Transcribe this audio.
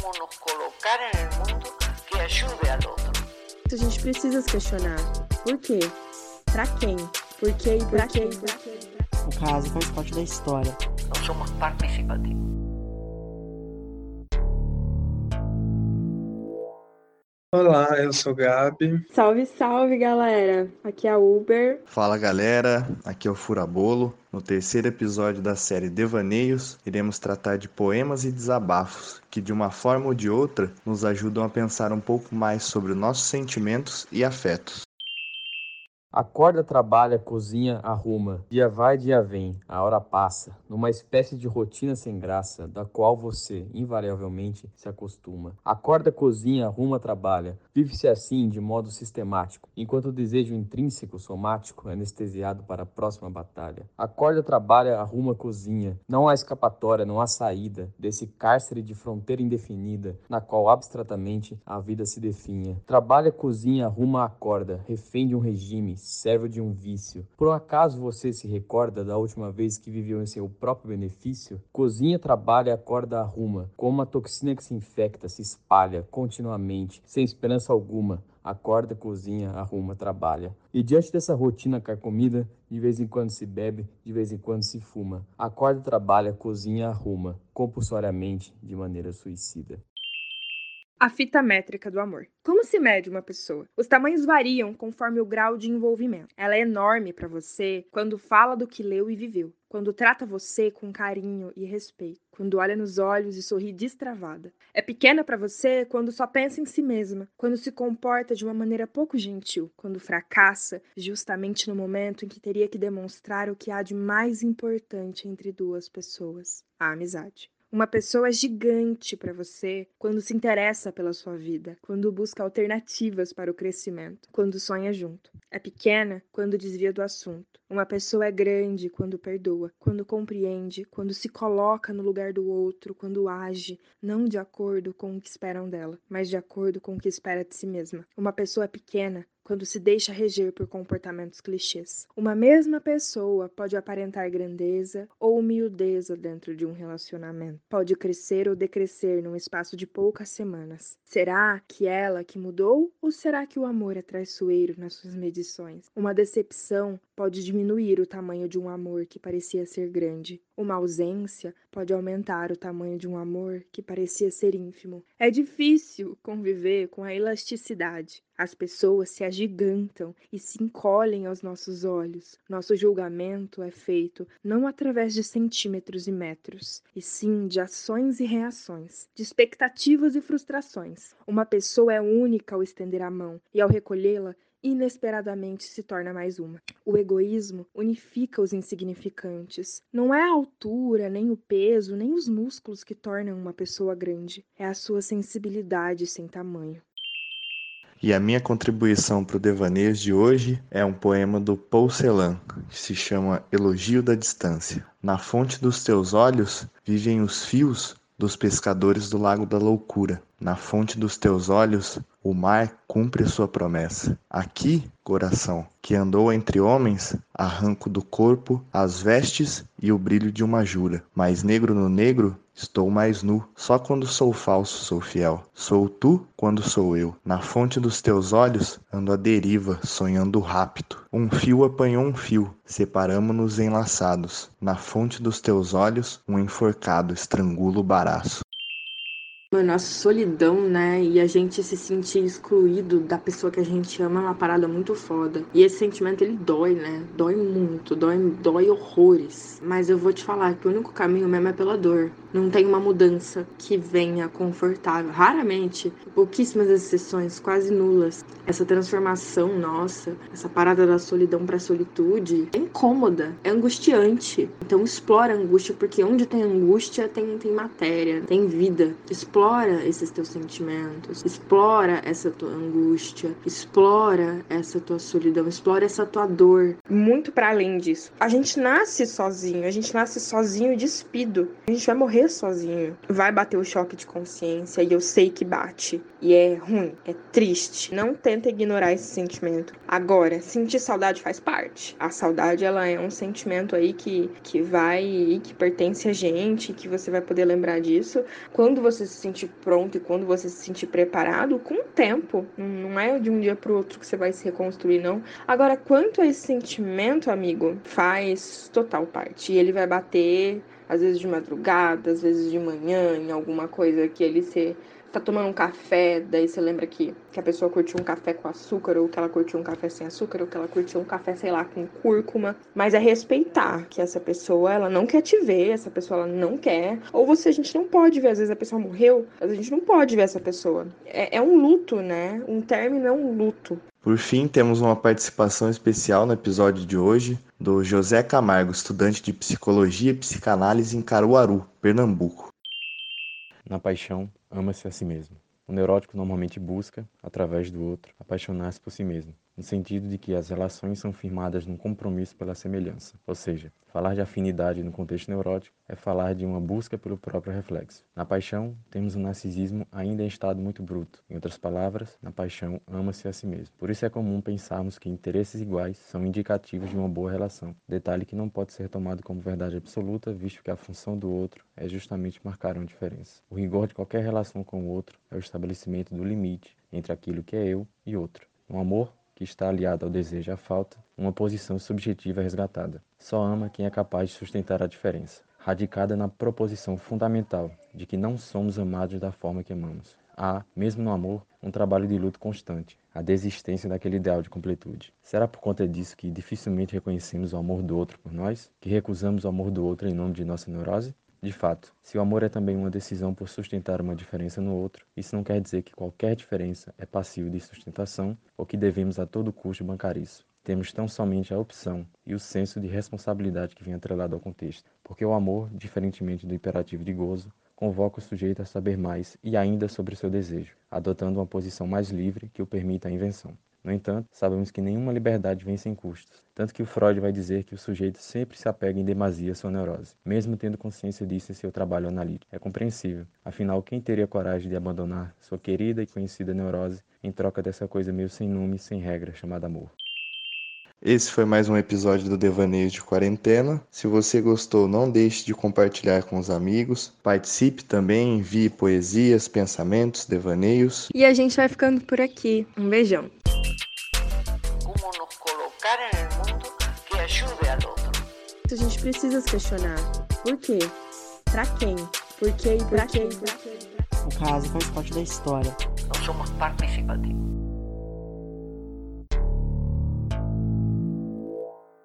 como nos colocar en el mundo que ayude al otro. A gente precisa se questionar. Por quê? Pra quem? Por quê e pra quem? O caso faz parte da história. No somos participativos. Olá, eu sou o Gabi. Salve, salve, galera! Aqui é a Uber. Fala galera, aqui é o Furabolo. No terceiro episódio da série Devaneios, iremos tratar de poemas e desabafos que, de uma forma ou de outra, nos ajudam a pensar um pouco mais sobre nossos sentimentos e afetos. Acorda, trabalha, cozinha, arruma. Dia vai, dia vem, a hora passa, numa espécie de rotina sem graça, da qual você, invariavelmente, se acostuma. Acorda, cozinha, arruma, trabalha. Vive-se assim, de modo sistemático, enquanto o desejo intrínseco, somático, é anestesiado para a próxima batalha. Acorda, trabalha, arruma, cozinha. Não há escapatória, não há saída desse cárcere de fronteira indefinida, na qual abstratamente a vida se definha. Trabalha, cozinha, arruma, acorda, refém de um regime servo de um vício. Por um acaso você se recorda da última vez que viveu em seu próprio benefício? Cozinha, trabalha, acorda, arruma. Como uma toxina que se infecta, se espalha continuamente, sem esperança alguma. Acorda, cozinha, arruma, trabalha. E diante dessa rotina carcomida, de vez em quando se bebe, de vez em quando se fuma. Acorda, trabalha, cozinha, arruma, compulsoriamente, de maneira suicida. A fita métrica do amor. Como se mede uma pessoa? Os tamanhos variam conforme o grau de envolvimento. Ela é enorme para você quando fala do que leu e viveu, quando trata você com carinho e respeito, quando olha nos olhos e sorri destravada. É pequena para você quando só pensa em si mesma, quando se comporta de uma maneira pouco gentil, quando fracassa justamente no momento em que teria que demonstrar o que há de mais importante entre duas pessoas: a amizade. Uma pessoa gigante para você quando se interessa pela sua vida, quando busca alternativas para o crescimento, quando sonha junto. É pequena quando desvia do assunto. Uma pessoa é grande quando perdoa, quando compreende, quando se coloca no lugar do outro, quando age, não de acordo com o que esperam dela, mas de acordo com o que espera de si mesma. Uma pessoa é pequena quando se deixa reger por comportamentos clichês. Uma mesma pessoa pode aparentar grandeza ou humildeza dentro de um relacionamento. Pode crescer ou decrescer num espaço de poucas semanas. Será que ela que mudou ou será que o amor é traiçoeiro nas suas medições? Uma decepção pode diminuir o tamanho de um amor que parecia ser grande. Uma ausência pode aumentar o tamanho de um amor que parecia ser ínfimo. É difícil conviver com a elasticidade. As pessoas se agigantam e se encolhem aos nossos olhos. Nosso julgamento é feito não através de centímetros e metros, e sim de ações e reações, de expectativas e frustrações. Uma pessoa é única ao estender a mão, e ao recolhê-la, inesperadamente se torna mais uma. O egoísmo unifica os insignificantes. Não é a altura, nem o peso, nem os músculos que tornam uma pessoa grande. É a sua sensibilidade sem tamanho. E a minha contribuição para o Devaneios de hoje é um poema do Paul Celan, que se chama Elogio da Distância. Na fonte dos teus olhos vivem os fios dos pescadores do Lago da Loucura. Na fonte dos teus olhos, o mar cumpre sua promessa. Aqui, coração, que andou entre homens, arranco do corpo as vestes e o brilho de uma jura. Mais negro no negro, estou mais nu. Só quando sou falso sou fiel. Sou tu quando sou eu. Na fonte dos teus olhos, ando à deriva, sonhando o rapto. Um fio apanhou um fio, separamo-nos enlaçados. Na fonte dos teus olhos, um enforcado estrangula o baraço. Mano, a solidão, né? E a gente se sentir excluído da pessoa que a gente ama é uma parada muito foda. E esse sentimento, ele dói, né? Dói muito, dói, dói horrores. Mas eu vou te falar que o único caminho mesmo é pela dor. Não tem uma mudança que venha confortável. Raramente, pouquíssimas exceções, quase nulas. Essa transformação nossa, essa parada da solidão pra solitude, é incômoda, é angustiante. Então explora a angústia, porque onde tem angústia tem, tem matéria, tem vida. Explora esses teus sentimentos, explora essa tua angústia, explora essa tua solidão, explora essa tua dor. Muito para além disso. A gente nasce sozinho, a gente nasce sozinho despido. A gente vai morrer sozinho. Vai bater o choque de consciência e eu sei que bate. E é ruim, é triste. Não tenta ignorar esse sentimento. Agora, sentir saudade faz parte. A saudade ela é um sentimento aí que que vai e que pertence a gente, que você vai poder lembrar disso quando você se sentir pronto e quando você se sentir preparado, com o tempo. Não é de um dia para o outro que você vai se reconstruir, não. Agora, quanto a esse sentimento, amigo, faz total parte. E ele vai bater, às vezes de madrugada, às vezes de manhã, em alguma coisa que ele se tá tomando um café, daí você lembra que, que a pessoa curtiu um café com açúcar, ou que ela curtiu um café sem açúcar, ou que ela curtiu um café, sei lá, com cúrcuma. Mas é respeitar que essa pessoa, ela não quer te ver, essa pessoa, ela não quer. Ou você, a gente não pode ver, às vezes a pessoa morreu, a gente não pode ver essa pessoa. É, é um luto, né? Um término é um luto. Por fim, temos uma participação especial no episódio de hoje do José Camargo, estudante de Psicologia e Psicanálise em Caruaru, Pernambuco. Na paixão, ama-se a si mesmo. O neurótico normalmente busca, através do outro, apaixonar-se por si mesmo, no sentido de que as relações são firmadas num compromisso pela semelhança, ou seja, falar de afinidade no contexto neurótico é falar de uma busca pelo próprio reflexo. Na paixão, temos um narcisismo ainda em estado muito bruto. Em outras palavras, na paixão ama-se a si mesmo. Por isso é comum pensarmos que interesses iguais são indicativos de uma boa relação. Detalhe que não pode ser tomado como verdade absoluta, visto que a função do outro é justamente marcar uma diferença. O rigor de qualquer relação com o outro é o estabelecimento do limite entre aquilo que é eu e outro. No amor, que está aliado ao desejo e à falta, uma posição subjetiva resgatada. Só ama quem é capaz de sustentar a diferença, radicada na proposição fundamental de que não somos amados da forma que amamos. Há, mesmo no amor, um trabalho de luto constante, a desistência daquele ideal de completude. Será por conta disso que dificilmente reconhecemos o amor do outro por nós? Que recusamos o amor do outro em nome de nossa neurose? De fato, se o amor é também uma decisão por sustentar uma diferença no outro, isso não quer dizer que qualquer diferença é passivo de sustentação ou que devemos a todo custo bancar isso. Temos tão somente a opção e o senso de responsabilidade que vem atrelado ao contexto, porque o amor, diferentemente do imperativo de gozo, convoca o sujeito a saber mais e ainda sobre seu desejo, adotando uma posição mais livre que o permita a invenção. No entanto, sabemos que nenhuma liberdade vem sem custos, tanto que o Freud vai dizer que o sujeito sempre se apega em demasia à sua neurose, mesmo tendo consciência disso em seu trabalho analítico. É compreensível, afinal, quem teria coragem de abandonar sua querida e conhecida neurose em troca dessa coisa meio sem nome e sem regra chamada amor? Esse foi mais um episódio do Devaneio de Quarentena. Se você gostou, não deixe de compartilhar com os amigos. Participe também, envie poesias, pensamentos, devaneios. E a gente vai ficando por aqui. Um beijão. A gente precisa se questionar. Por quê? Pra quem? Por quê e pra quem? O caso faz parte da história. Nós somos participativos.